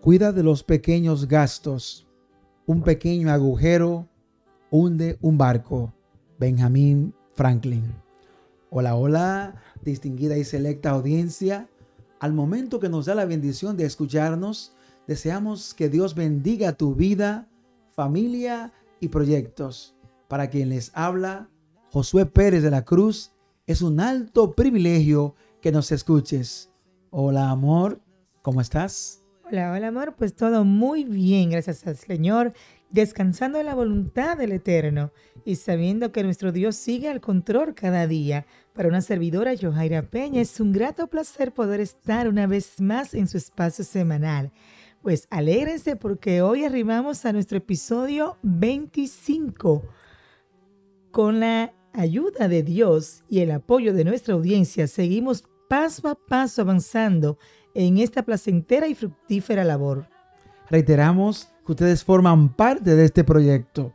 Cuida de los pequeños gastos. Un pequeño agujero hunde un barco. Benjamin Franklin. Hola, hola, distinguida y selecta audiencia. Al momento que nos da la bendición de escucharnos, deseamos que Dios bendiga tu vida, familia y proyectos. Para quien les habla, Josué Pérez de la Cruz, es un alto privilegio que nos escuches. Hola, amor, ¿cómo estás? Hola, hola amor, pues todo muy bien, gracias al Señor, descansando en la voluntad del Eterno y sabiendo que nuestro Dios sigue al control cada día. Para una servidora, Johaira Peña, es un grato placer poder estar una vez más en su espacio semanal. Pues alégrense porque hoy arribamos a nuestro episodio 25. Con la ayuda de Dios y el apoyo de nuestra audiencia, seguimos paso a paso avanzando en esta placentera y fructífera labor. Reiteramos que ustedes forman parte de este proyecto.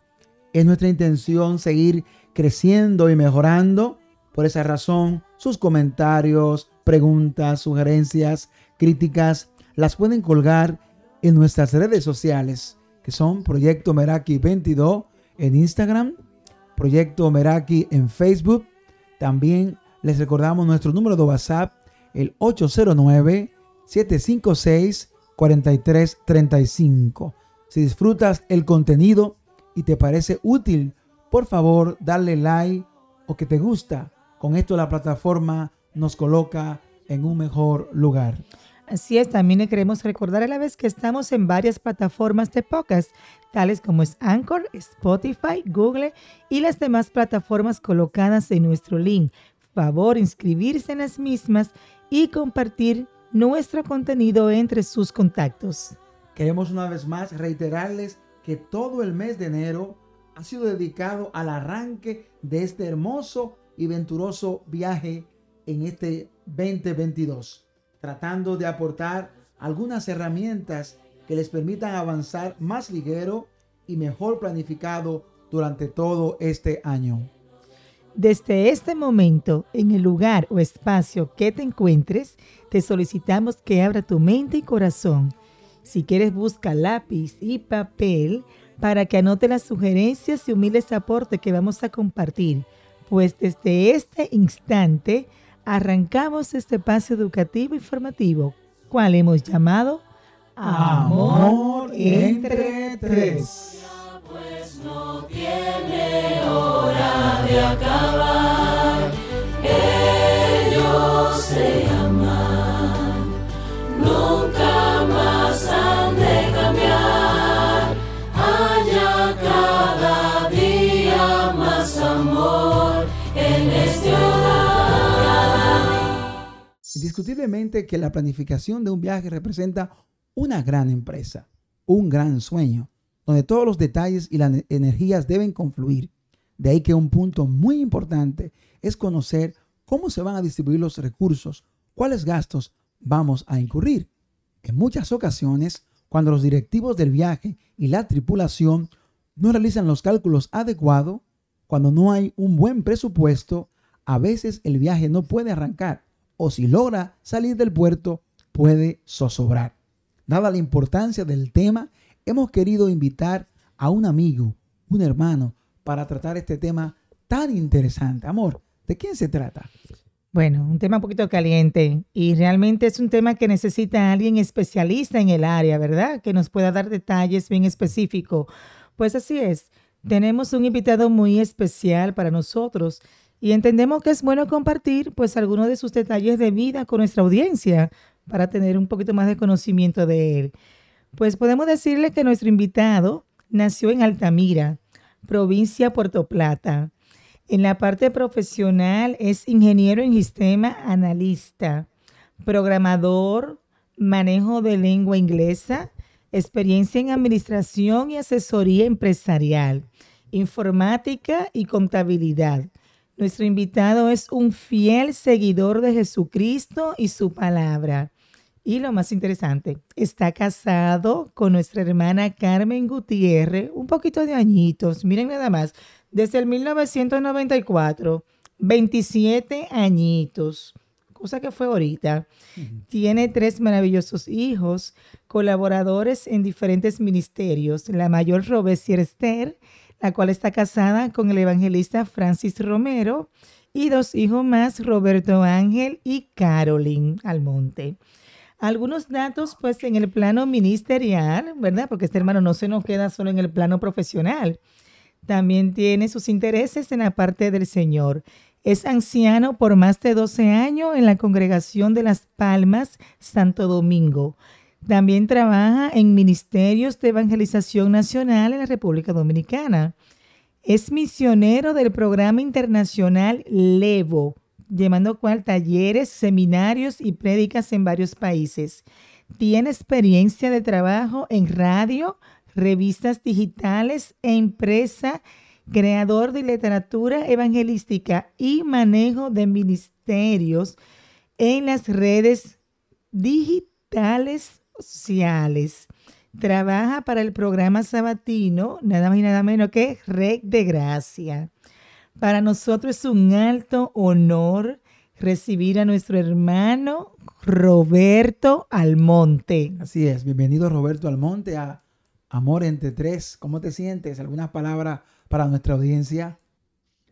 Es nuestra intención seguir creciendo y mejorando. Por esa razón, sus comentarios, preguntas, sugerencias, críticas, las pueden colgar en nuestras redes sociales, que son Proyecto Meraki 22 en Instagram, Proyecto Meraki en Facebook. También les recordamos nuestro número de WhatsApp, el 809 756-4335. Si disfrutas el contenido y te parece útil, por favor, dale like o que te gusta. Con esto la plataforma nos coloca en un mejor lugar. Así es, también le queremos recordar a la vez que estamos en varias plataformas de podcast, tales como es Anchor, Spotify, Google y las demás plataformas colocadas en nuestro link. Favor inscribirse en las mismas y compartir nuestro contenido entre sus contactos. Queremos una vez más reiterarles que todo el mes de enero ha sido dedicado al arranque de este hermoso y venturoso viaje en este 2022, tratando de aportar algunas herramientas que les permitan avanzar más ligero y mejor planificado durante todo este año. Desde este momento, en el lugar o espacio que te encuentres, te solicitamos que abra tu mente y corazón. Si quieres, busca lápiz y papel para que anote las sugerencias y humildes aportes que vamos a compartir, pues desde este instante arrancamos este espacio educativo y formativo, cual hemos llamado Amor entre tres. Pues no tiene de acabar. Ellos se nunca más han de cambiar. Haya cada día más amor en este hogar. Indiscutiblemente que la planificación de un viaje representa una gran empresa, un gran sueño donde todos los detalles y las energías deben confluir. De ahí que un punto muy importante es conocer cómo se van a distribuir los recursos, cuáles gastos vamos a incurrir. En muchas ocasiones, cuando los directivos del viaje y la tripulación no realizan los cálculos adecuados, cuando no hay un buen presupuesto, a veces el viaje no puede arrancar o si logra salir del puerto puede zozobrar. Dada la importancia del tema hemos querido invitar a un amigo, un hermano, para tratar este tema tan interesante. Amor, ¿de quién se trata? Bueno, un tema un poquito caliente y realmente es un tema que necesita a alguien especialista en el área, ¿verdad? Que nos pueda dar detalles bien específicos. Pues así es, tenemos un invitado muy especial para nosotros y entendemos que es bueno compartir pues algunos de sus detalles de vida con nuestra audiencia para tener un poquito más de conocimiento de él. Pues podemos decirle que nuestro invitado nació en Altamira, provincia Puerto Plata. En la parte profesional es ingeniero en sistema analista, programador, manejo de lengua inglesa, experiencia en administración y asesoría empresarial, informática y contabilidad. Nuestro invitado es un fiel seguidor de Jesucristo y su palabra. Y lo más interesante, está casado con nuestra hermana Carmen Gutiérrez, un poquito de añitos, miren nada más, desde el 1994, 27 añitos. cosa que fue ahorita. Tiene tres maravillosos hijos, colaboradores en diferentes ministerios. La mayor, Robesier Esther, la cual está casada con el evangelista Francis Romero, y dos hijos más, Roberto Ángel y Carolyn Almonte. Algunos datos, pues, en el plano ministerial, ¿verdad? Porque este hermano no se nos queda solo en el plano profesional. También tiene sus intereses en la parte del Señor. Es anciano por más de 12 años en la congregación de Las Palmas, Santo Domingo. También trabaja en ministerios de evangelización nacional en la República Dominicana. Es misionero del programa internacional LEVO, llevando cual talleres, seminarios y prédicas en varios países. Tiene experiencia de trabajo en radio, revistas digitales e impresa, creador de literatura evangelística y manejo de ministerios en las redes digitales sociales. Trabaja para el programa sabatino, nada más y nada menos que Red de Gracia. Para nosotros es un alto honor recibir a nuestro hermano Roberto Almonte. Así es, bienvenido Roberto Almonte a Amor entre Tres. ¿Cómo te sientes? ¿Algunas palabras para nuestra audiencia?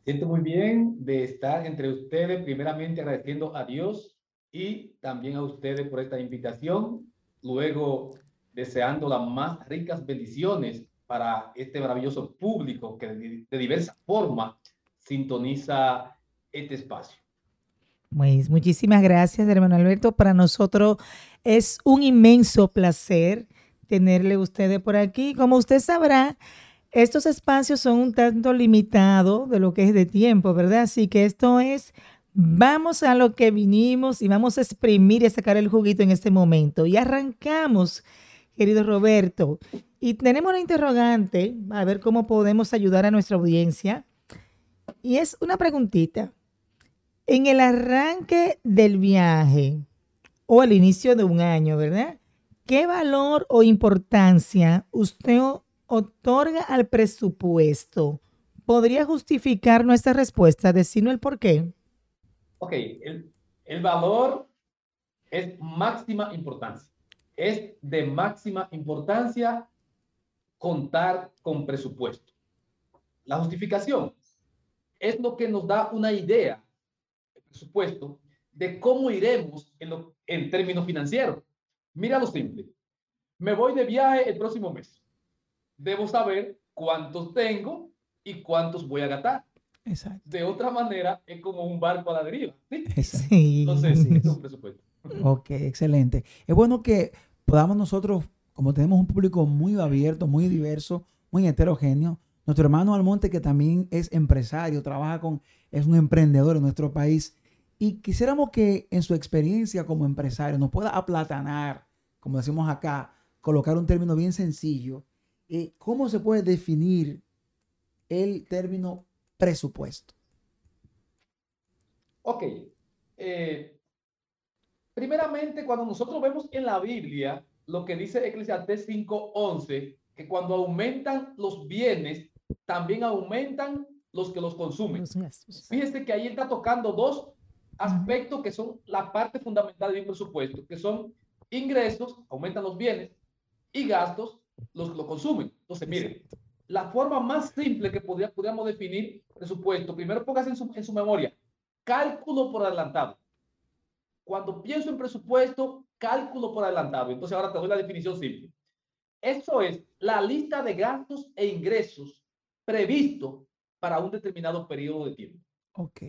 Siento muy bien de estar entre ustedes, primeramente agradeciendo a Dios y también a ustedes por esta invitación, luego deseando las más ricas bendiciones para este maravilloso público que de, de diversa forma sintoniza este espacio. Pues muchísimas gracias, hermano Alberto. Para nosotros es un inmenso placer tenerle ustedes por aquí. Como usted sabrá, estos espacios son un tanto limitados de lo que es de tiempo, ¿verdad? Así que esto es, vamos a lo que vinimos y vamos a exprimir y a sacar el juguito en este momento. Y arrancamos, querido Roberto. Y tenemos una interrogante, a ver cómo podemos ayudar a nuestra audiencia. Y es una preguntita. En el arranque del viaje o al inicio de un año, ¿verdad? ¿Qué valor o importancia usted otorga al presupuesto? ¿Podría justificar nuestra respuesta? Decirnos el por qué. Ok, el, el valor es máxima importancia. Es de máxima importancia contar con presupuesto. La justificación es lo que nos da una idea, el presupuesto, de cómo iremos en, lo, en términos financieros. Mira lo simple. Me voy de viaje el próximo mes. Debo saber cuántos tengo y cuántos voy a gastar. Exacto. De otra manera, es como un barco a la deriva. ¿sí? Sí. Entonces, es es. un presupuesto. Ok, excelente. Es bueno que podamos nosotros, como tenemos un público muy abierto, muy diverso, muy heterogéneo, nuestro hermano Almonte, que también es empresario, trabaja con, es un emprendedor en nuestro país, y quisiéramos que en su experiencia como empresario nos pueda aplatanar, como decimos acá, colocar un término bien sencillo. eh, ¿Cómo se puede definir el término presupuesto? Ok. eh, primeramente, cuando nosotros vemos en la Biblia lo que dice Eclesiastés 5:11, que cuando aumentan los bienes, también aumentan los que los consumen. Los gastos. Fíjese que ahí está tocando dos aspectos que son la parte fundamental de un presupuesto, que son ingresos, aumentan los bienes, y gastos, los que lo consumen. Entonces, miren, la forma más simple que podría, podríamos definir presupuesto, primero póngase en su, en su memoria, cálculo por adelantado. Cuando pienso en presupuesto, cálculo por adelantado. Entonces, ahora te doy la definición simple. Eso es la lista de gastos e ingresos previsto para un determinado periodo de tiempo. Ok,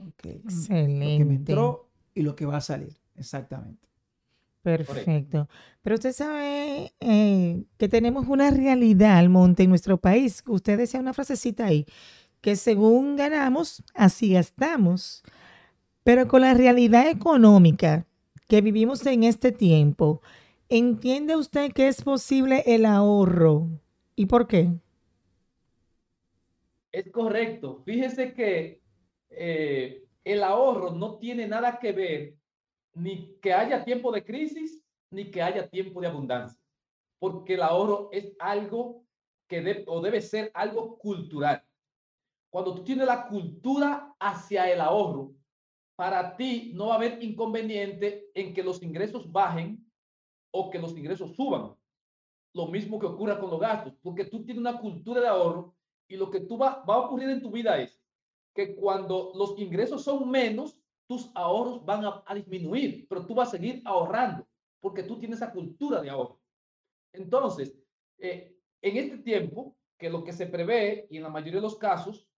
ok. Lo Excelente. que me entró y lo que va a salir, exactamente. Perfecto. Pero usted sabe eh, que tenemos una realidad, Almonte, en nuestro país. Usted decía una frasecita ahí, que según ganamos, así gastamos. Pero con la realidad económica que vivimos en este tiempo, ¿entiende usted que es posible el ahorro? ¿Y por qué? Es correcto. Fíjese que eh, el ahorro no tiene nada que ver ni que haya tiempo de crisis ni que haya tiempo de abundancia, porque el ahorro es algo que o debe ser algo cultural. Cuando tú tienes la cultura hacia el ahorro, para ti no va a haber inconveniente en que los ingresos bajen o que los ingresos suban. Lo mismo que ocurra con los gastos, porque tú tienes una cultura de ahorro y lo que tú va, va a ocurrir en tu vida es que cuando los ingresos son menos, tus ahorros van a, disminuir, pero tú vas a seguir ahorrando porque tú tienes esa cultura de ahorro. Entonces, eh, en este tiempo, que lo que se prevé, y en la mayoría de los casos,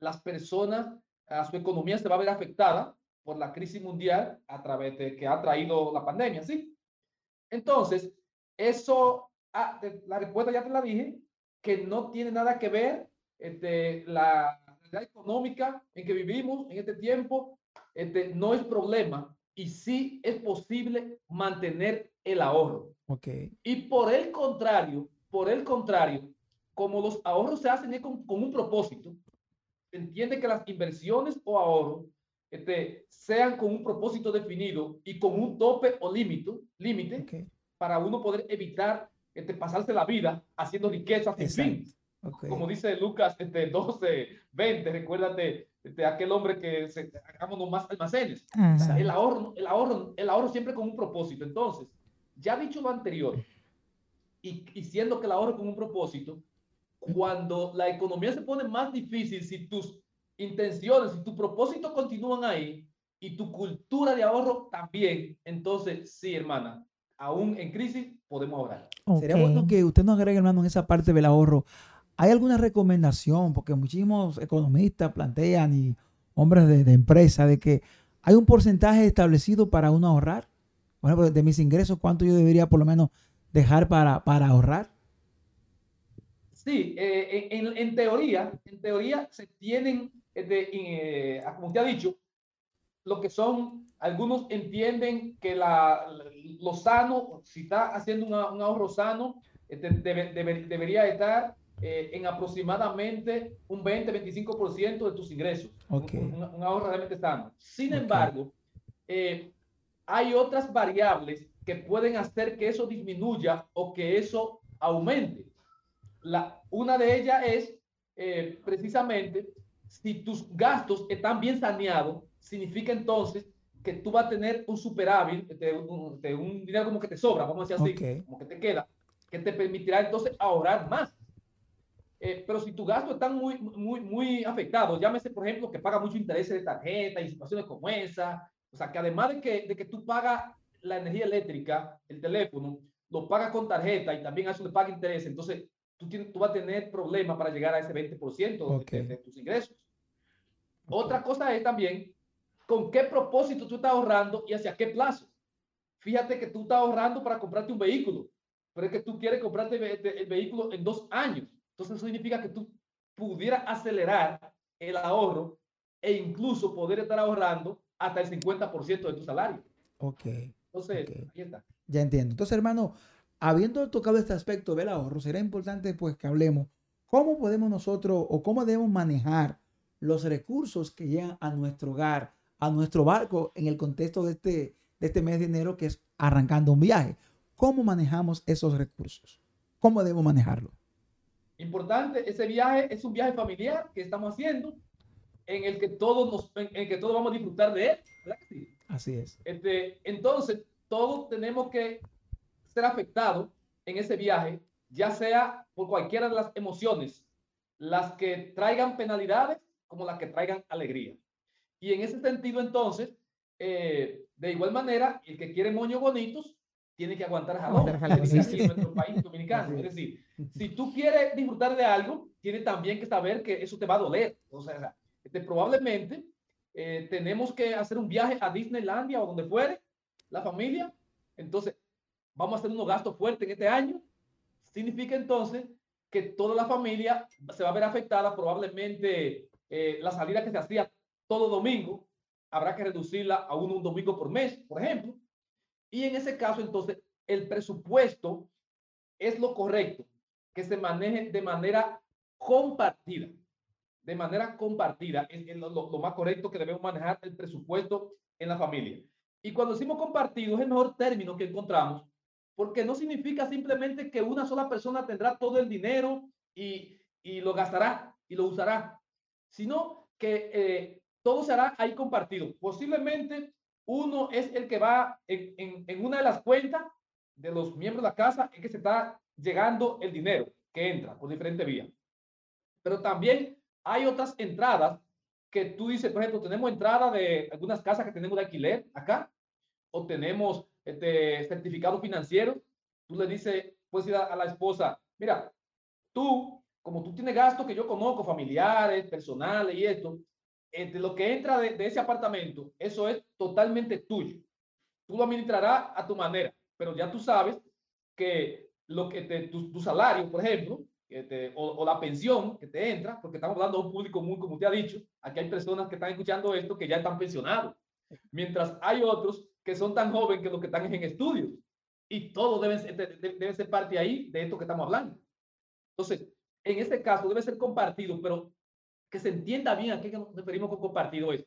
las personas, a su economía se va a ver afectada por la crisis mundial a través de que ha traído la pandemia, ¿sí? Entonces, eso, ah, la respuesta ya te la dije, que no tiene nada que ver este, la realidad económica en que vivimos en este tiempo, este, no es problema y sí es posible mantener el ahorro. Y por el contrario, por el contrario, como los ahorros se hacen con, con un propósito, se entiende que las inversiones o ahorros este, sean con un propósito definido y con un tope o límite, para uno poder evitar este, pasarse la vida haciendo riquezas sin fin. Exacto. Ok. Como dice Lucas este, 12, 20, recuérdate de aquel hombre que se hagámonos más almacenes. O sea, el ahorro, el ahorro, el ahorro siempre con un propósito. Entonces, ya dicho lo anterior, y, y siendo que el ahorro con un propósito, cuando la economía se pone más difícil, si tus intenciones, si tu propósito continúan ahí y tu cultura de ahorro también, entonces sí, hermana, aún en crisis podemos ahorrar. Sería Ok. bueno que usted nos agregue, hermano, en esa parte del ahorro. ¿Hay alguna recomendación? Porque muchísimos economistas plantean y hombres de, de empresa de que hay un porcentaje establecido para uno ahorrar. Por ejemplo, de mis ingresos, ¿cuánto yo debería por lo menos dejar para, para ahorrar? Sí, eh, en, teoría, en teoría se tienen, de, eh, ah, como usted ha dicho, lo que son, algunos entienden que la, lo sano, si está haciendo una- un ahorro sano, este, debe- debe- debería estar eh, en aproximadamente un 20-25% de tus ingresos. Un- Ok. Un, un ahorro realmente sano. Sin embargo, eh, hay otras variables que pueden hacer que eso disminuya o que eso aumente. La, una de ellas es eh, precisamente si tus gastos están bien saneados, significa entonces que tú vas a tener un superávit, de un, de un dinero como que te sobra, vamos a decir así, Ok. como que te queda, que te permitirá entonces ahorrar más. Eh, pero si tus gastos están muy, muy, muy afectados, llámese, por ejemplo, que paga mucho interés de tarjeta y situaciones como esa, o sea, que además de que, de que tú pagas la energía eléctrica, el teléfono, lo pagas con tarjeta y también a eso le paga interés, entonces tú, tienes, tú vas a tener problemas para llegar a ese 20% de- Ok. de, de tus ingresos. Otra cosa es también con qué propósito tú estás ahorrando y hacia qué plazo. Fíjate que tú estás ahorrando para comprarte un vehículo, pero es que tú quieres comprarte el vehículo en dos años. Entonces eso significa que tú pudieras acelerar el ahorro e incluso poder estar ahorrando hasta el 50% de tu salario. Ok. Entonces, Ok. ahí está. Ya entiendo. Entonces, hermano, habiendo tocado este aspecto del ahorro, será importante pues que hablemos cómo podemos nosotros o cómo debemos manejar los recursos que llegan a nuestro hogar, a nuestro barco en el contexto de este, de este mes de enero que es arrancando un viaje. ¿Cómo manejamos esos recursos? ¿Cómo debemos manejarlo? Importante, ese viaje es un viaje familiar que estamos haciendo en el que todos nos, en, en que todos vamos a disfrutar de él. Así es. Este, entonces, todos tenemos que ser afectados en ese viaje, ya sea por cualquiera de las emociones, las que traigan penalidades como las que traigan alegría. Y en ese sentido, entonces, eh, de igual manera, el que quiere moños bonitos tiene que aguantar dice sí. aquí en nuestro país dominicano. Es. decir, si tú quieres disfrutar de algo, tienes también que saber que eso te va a doler. O sea, este, probablemente eh, tenemos que hacer un viaje a Disneylandia o donde fuere, la familia. Entonces, vamos a hacer unos gastos fuertes en este año. Significa entonces que toda la familia se va a ver afectada. Probablemente eh, la salida que se hacía todo domingo, habrá que reducirla a uno un domingo por mes, por ejemplo. Y en ese caso, entonces, el presupuesto es lo correcto, que se maneje de manera compartida. De manera compartida es, lo más correcto que debemos manejar el presupuesto en la familia. Y cuando decimos compartido es el mejor término que encontramos, porque no significa simplemente que una sola persona tendrá todo el dinero y, y lo gastará y lo usará, sino que eh, todo será ahí compartido. Posiblemente uno es el que va en, en, en una de las cuentas de los miembros de la casa, es que se está llegando el dinero que entra por diferentes vías. Pero también hay otras entradas que tú dices, por ejemplo, tenemos entrada de algunas casas que tenemos de alquiler acá, o tenemos este, certificados financieros. Tú le dices, puedes ir a, a la esposa, mira, tú, como tú tienes gastos que yo conozco, familiares, personales y esto, lo que entra de, de, ese apartamento, eso es totalmente tuyo. Tú lo administrarás a tu manera, pero ya tú sabes que lo que te, tu, tu salario, por ejemplo, te, o, o, la pensión que te entra, porque estamos hablando de un público muy, como usted ha dicho, aquí hay personas que están escuchando esto que ya están pensionados, mientras hay otros que son tan jóvenes que los que están en estudios. Y todo debe debe ser parte ahí de esto que estamos hablando. Entonces, en este caso debe ser compartido, pero que se entienda bien a qué nos referimos con compartido es.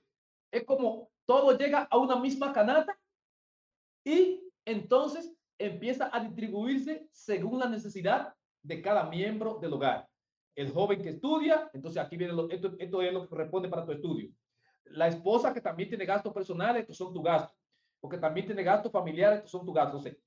Es como todo llega a una misma canasta y entonces empieza a distribuirse según la necesidad de cada miembro del hogar. El joven que estudia, entonces aquí viene lo, esto, esto es lo que corresponde para tu estudio. La esposa que también tiene gastos personales, estos son tus gastos. Porque también tiene gastos familiares, estos son tus gastos. Entonces,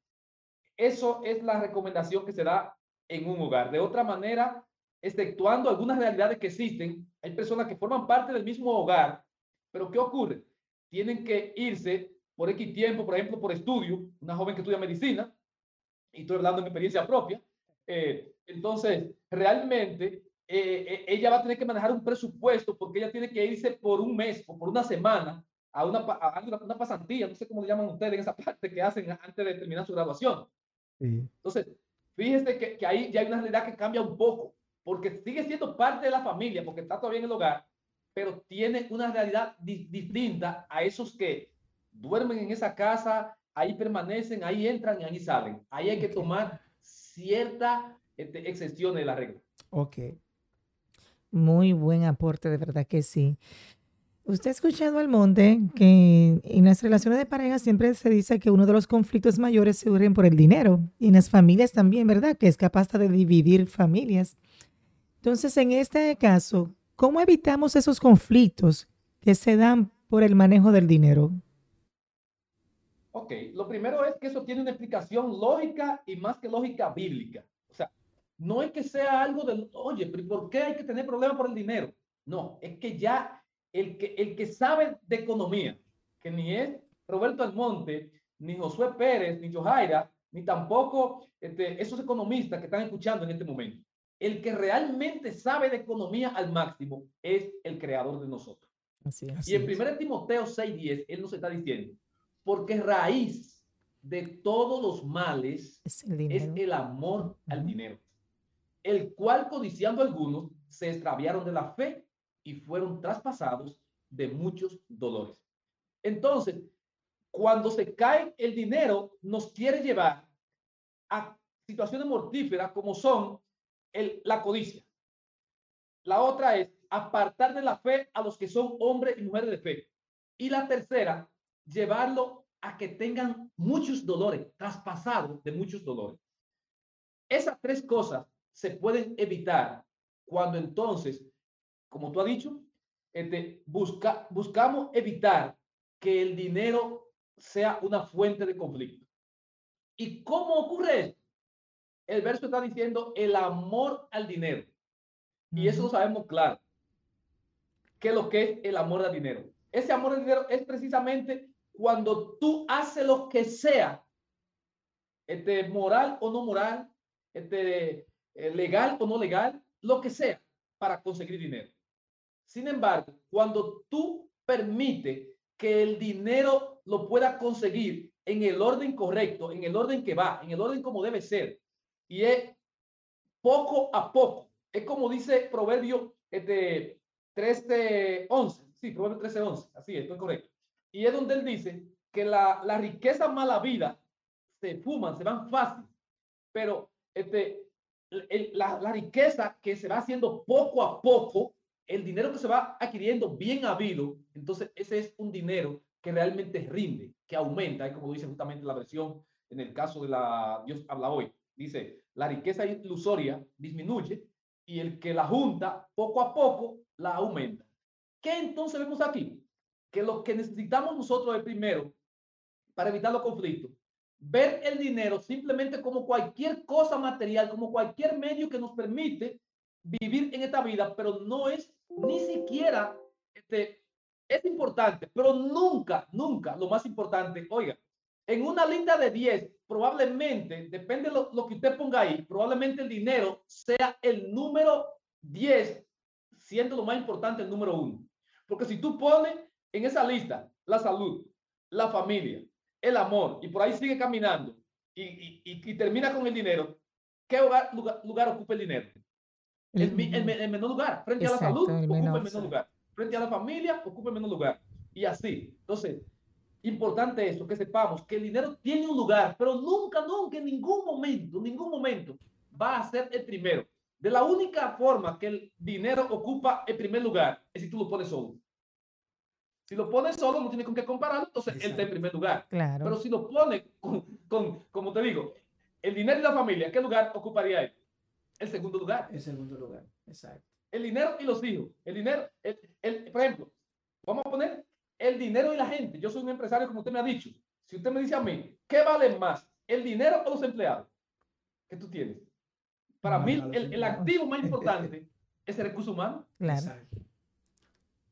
eso es la recomendación que se da en un hogar. De otra manera, exceptuando algunas realidades que existen, hay personas que forman parte del mismo hogar, pero ¿qué ocurre? Tienen que irse por X tiempo, por ejemplo, por estudio, una joven que estudia medicina, y estoy hablando en experiencia propia, eh, entonces, realmente, eh, eh, ella va a tener que manejar un presupuesto porque ella tiene que irse por un mes o por una semana a una, a una, una pasantía, no sé cómo le llaman ustedes en esa parte que hacen antes de terminar su graduación. Sí. Entonces, fíjese que, que ahí ya hay una realidad que cambia un poco, porque sigue siendo parte de la familia, porque está todavía en el hogar, pero tiene una realidad di distinta a esos que duermen en esa casa, ahí permanecen, ahí entran y ahí salen. Ahí hay que tomar cierta este, excepción de la regla. Ok. Muy buen aporte, de verdad que sí. Usted ha escuchado al monte que en las relaciones de pareja siempre se dice que uno de los conflictos mayores se surgen por el dinero y en las familias también, ¿verdad? Que es capaz de dividir familias. Entonces, en este caso, ¿cómo evitamos esos conflictos que se dan por el manejo del dinero? Ok, lo primero es que eso tiene una explicación lógica y más que lógica bíblica. O sea, no es que sea algo de, oye, ¿por qué hay que tener problemas por el dinero? No, es que ya el que, el que sabe de economía, que ni es Roberto Almonte, ni Josué Pérez, ni Johaira, ni tampoco este, esos economistas que están escuchando en este momento. El que realmente sabe de economía al máximo es el creador de nosotros. Así es. Y en 1 Timoteo 6:10, él nos está diciendo, porque raíz de todos los males es el, es el amor uh -huh. al dinero, el cual codiciando algunos se extraviaron de la fe y fueron traspasados de muchos dolores. Entonces, cuando se cae el dinero, nos quiere llevar a situaciones mortíferas como son la codicia. La otra es apartar de la fe a los que son hombres y mujeres de fe. Y la tercera, llevarlo a que tengan muchos dolores, traspasados de muchos dolores. Esas tres cosas se pueden evitar cuando entonces, como tú has dicho, este, busca, buscamos evitar que el dinero sea una fuente de conflicto. ¿Y cómo ocurre esto? El verso está diciendo el amor al dinero. Y eso lo sabemos claro. ¿Qué es lo que es el amor al dinero? Ese amor al dinero es precisamente cuando tú haces lo que sea, este, moral o no moral, este, legal o no legal, lo que sea, para conseguir dinero. Sin embargo, cuando tú permites que el dinero lo pueda conseguir en el orden correcto, en el orden que va, en el orden como debe ser, y es poco a poco, es como dice Proverbio este, 13, 11, sí, Proverbio 13, 11, así, es correcto. Y es donde él dice que la, la riqueza mala vida se fuman, se van fácil, pero este, el, la, la, riqueza que se va haciendo poco a poco, el dinero que se va adquiriendo bien habido, entonces ese es un dinero que realmente rinde, que aumenta, como dice justamente la versión en el caso de la Dios habla hoy, dice, la riqueza ilusoria disminuye y el que la junta poco a poco la aumenta. ¿Qué entonces vemos aquí? que lo que necesitamos nosotros es primero, para evitar los conflictos, ver el dinero simplemente como cualquier cosa material, como cualquier medio que nos permite vivir en esta vida, pero no es ni siquiera, este, es importante, pero nunca, nunca, lo más importante, oiga, en una lista de 10, probablemente, depende de lo, lo que usted ponga ahí, probablemente el dinero sea el número 10, siendo lo más importante el número 1. Porque si tú pones en esa lista la salud, la familia, el amor, y por ahí sigue caminando y, y, y, y termina con el dinero, ¿qué lugar, lugar, lugar ocupa el dinero? El, el, el, el, menor lugar. Frente Exacto, a la salud, ocupa el menor lugar. Frente a la familia, ocupa el menor lugar. Y así. Entonces, importante eso, que sepamos que el dinero tiene un lugar, pero nunca, nunca, en ningún momento, ningún momento va a ser el primero. De la única forma que el dinero ocupa el primer lugar es si tú lo pones solo. Si lo pones solo, no tiene con qué compararlo, entonces él está en primer lugar. Claro. Pero si lo pones con, con, como te digo, el dinero y la familia, ¿qué lugar ocuparía él? El segundo lugar. En segundo lugar, exacto. El dinero y los hijos. El dinero, el, el, por ejemplo, vamos a poner el dinero y la gente. Yo soy un empresario, como usted me ha dicho. Si usted me dice a mí, ¿qué vale más? ¿El dinero o los empleados? ¿Qué tú tienes? Para No, mí, no, el, el activo más importante es el recurso humano. Claro.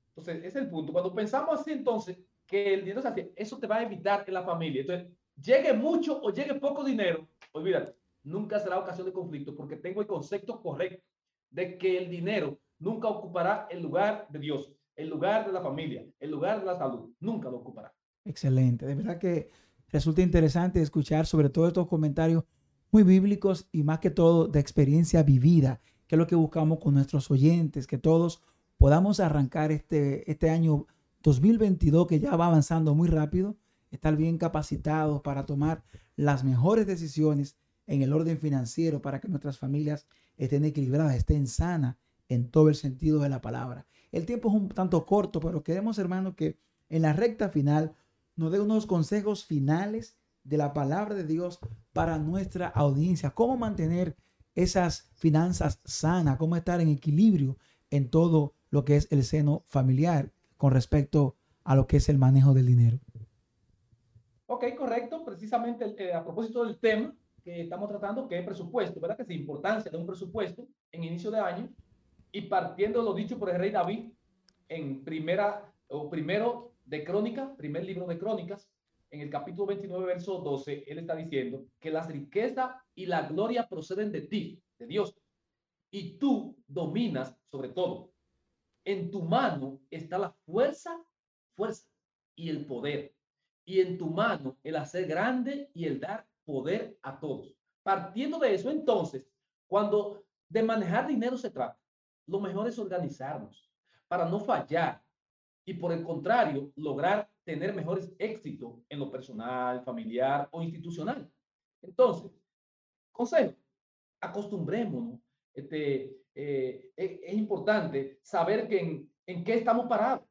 Entonces, ese es el punto. Cuando pensamos así, entonces, que el dinero se hace, eso te va a evitar que la familia, entonces, llegue mucho o llegue poco dinero, olvídate, nunca será ocasión de conflicto porque tengo el concepto correcto de que el dinero nunca ocupará el lugar de Dios, el lugar de la familia, el lugar de la salud, nunca lo ocupará. Excelente. De verdad que resulta interesante escuchar sobre todo estos comentarios muy bíblicos y más que todo de experiencia vivida, que es lo que buscamos con nuestros oyentes, que todos podamos arrancar este, este año 2022 que ya va avanzando muy rápido, estar bien capacitados para tomar las mejores decisiones en el orden financiero para que nuestras familias estén equilibradas, estén sanas en todo el sentido de la palabra. El tiempo es un tanto corto, pero queremos, hermanos, que en la recta final nos dé unos consejos finales de la palabra de Dios para nuestra audiencia. Cómo mantener esas finanzas sanas, cómo estar en equilibrio en todo lo que es el seno familiar con respecto a lo que es el manejo del dinero. Ok, correcto. Precisamente eh, a propósito del tema que estamos tratando, que es presupuesto, ¿verdad? Que es la importancia de un presupuesto en inicio de año y partiendo lo dicho por el rey David en primera o primero de Crónica, primer libro de Crónicas, en el capítulo 29, verso 12, él está diciendo que las riquezas y la gloria proceden de ti, de Dios, y tú dominas sobre todo. En tu mano está la fuerza, fuerza y el poder. Y en tu mano el hacer grande y el dar poder a todos. Partiendo de eso, entonces, cuando de manejar dinero se trata, lo mejor es organizarnos para no fallar y por el contrario, lograr tener mejores éxitos en lo personal, familiar o institucional. Entonces, consejo, acostumbrémonos. Este, eh, es, es, importante saber en, en qué estamos parados.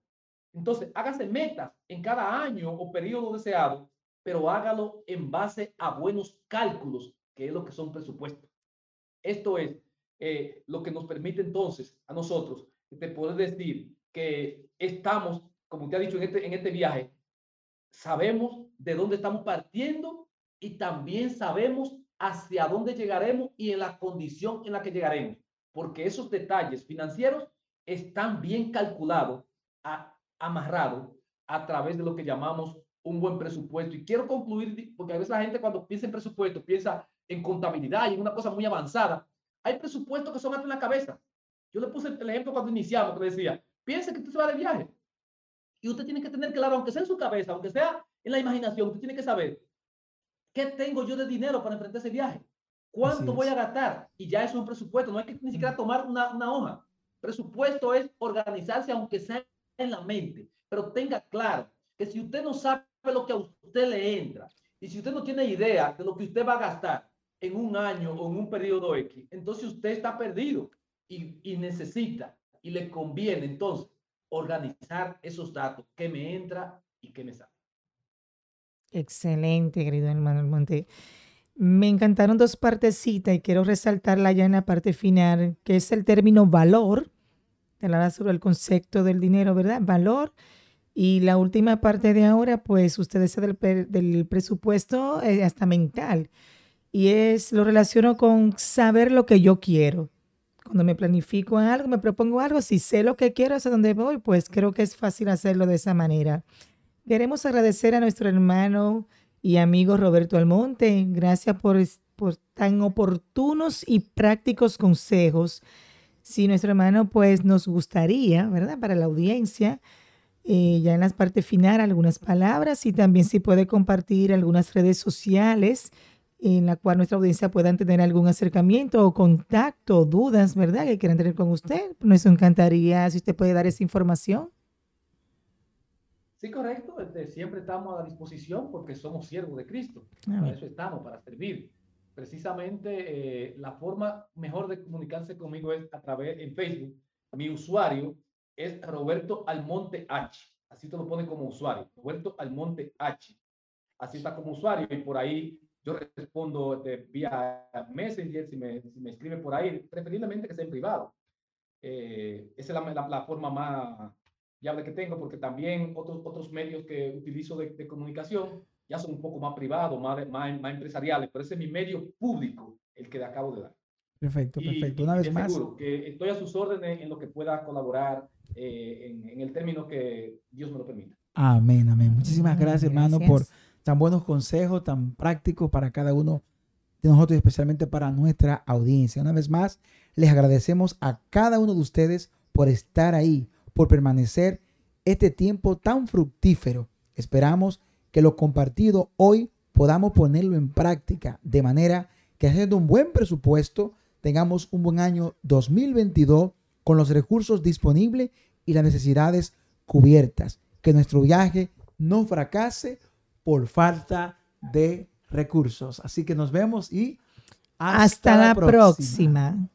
Entonces, hágase metas en cada año o periodo deseado, pero hágalo en base a buenos cálculos, que es lo que son presupuestos. Esto es eh, lo que nos permite entonces a nosotros de poder decir que estamos, como usted ha dicho en este, en este viaje, sabemos de dónde estamos partiendo y también sabemos hacia dónde llegaremos y en la condición en la que llegaremos, porque esos detalles financieros están bien calculados, a, amarrados a través de lo que llamamos un buen presupuesto. Y quiero concluir, porque a veces la gente cuando piensa en presupuesto piensa en contabilidad y en una cosa muy avanzada. Hay presupuestos que son hasta en la cabeza. Yo le puse el ejemplo cuando iniciamos, que decía, piense que usted se va de viaje. Y usted tiene que tener claro, aunque sea en su cabeza, aunque sea en la imaginación, usted tiene que saber qué tengo yo de dinero para enfrentar ese viaje. ¿Cuánto voy a gastar? Y ya eso es un presupuesto. No hay que ni siquiera tomar una, una hoja. Presupuesto es organizarse, aunque sea en la mente. Pero tenga claro que si usted no sabe lo que a usted le entra y si usted no tiene idea de lo que usted va a gastar en un año o en un periodo X, entonces usted está perdido y, y necesita y le conviene entonces organizar esos datos, que me entra y que me sale. Excelente, querido hermano Monte. Me encantaron dos partecitas y quiero resaltarla ya en la parte final, que es el término valor. Te habla sobre el concepto del dinero, ¿verdad? Valor Y la última parte de ahora, pues ustedes del, del presupuesto eh, hasta mental. Y es, lo relaciono con saber lo que yo quiero. Cuando me planifico algo, me propongo algo, si sé lo que quiero, hacia dónde voy, pues creo que es fácil hacerlo de esa manera. Queremos agradecer a nuestro hermano y amigo Roberto Almonte. Gracias por, por tan oportunos y prácticos consejos. Si nuestro hermano, pues nos gustaría, ¿verdad? Para la audiencia, eh, ya en las partes final, algunas palabras y también si puede compartir algunas redes sociales en la cual nuestra audiencia pueda tener algún acercamiento o contacto, dudas, ¿verdad? Que quieran tener con usted. Nos encantaría si usted puede dar esa información. Sí, correcto. Este, siempre estamos a la disposición porque somos siervos de Cristo. Para eso estamos, para servir. Precisamente eh, la forma mejor de comunicarse conmigo es a través en Facebook. Mi usuario es Roberto Almonte H. Así te lo pone como usuario. Roberto Almonte H. Así está como usuario y por ahí yo respondo de, vía Messenger si me, si me escribe por ahí, preferiblemente que sea en privado. Eh, esa es la, la, forma más viable que tengo porque también otros, otros medios que utilizo de, de comunicación ya son un poco más privados, más, más, más, empresariales, pero ese es mi medio público, el que le acabo de dar. Perfecto, perfecto. Una vez más. Seguro que estoy a sus órdenes en lo que pueda colaborar eh, en, en, el término que Dios me lo permita. Amén, amén. Muchísimas gracias, gracias. hermano, por tan buenos consejos, tan prácticos para cada uno de nosotros y especialmente para nuestra audiencia. Una vez más, les agradecemos a cada uno de ustedes por estar ahí, por permanecer este tiempo tan fructífero. Esperamos que lo compartido hoy podamos ponerlo en práctica de manera que haciendo un buen presupuesto tengamos un buen año 2022 con los recursos disponibles y las necesidades cubiertas. Que nuestro viaje no fracase por falta de recursos. Así que nos vemos y hasta, hasta la, próxima. próxima.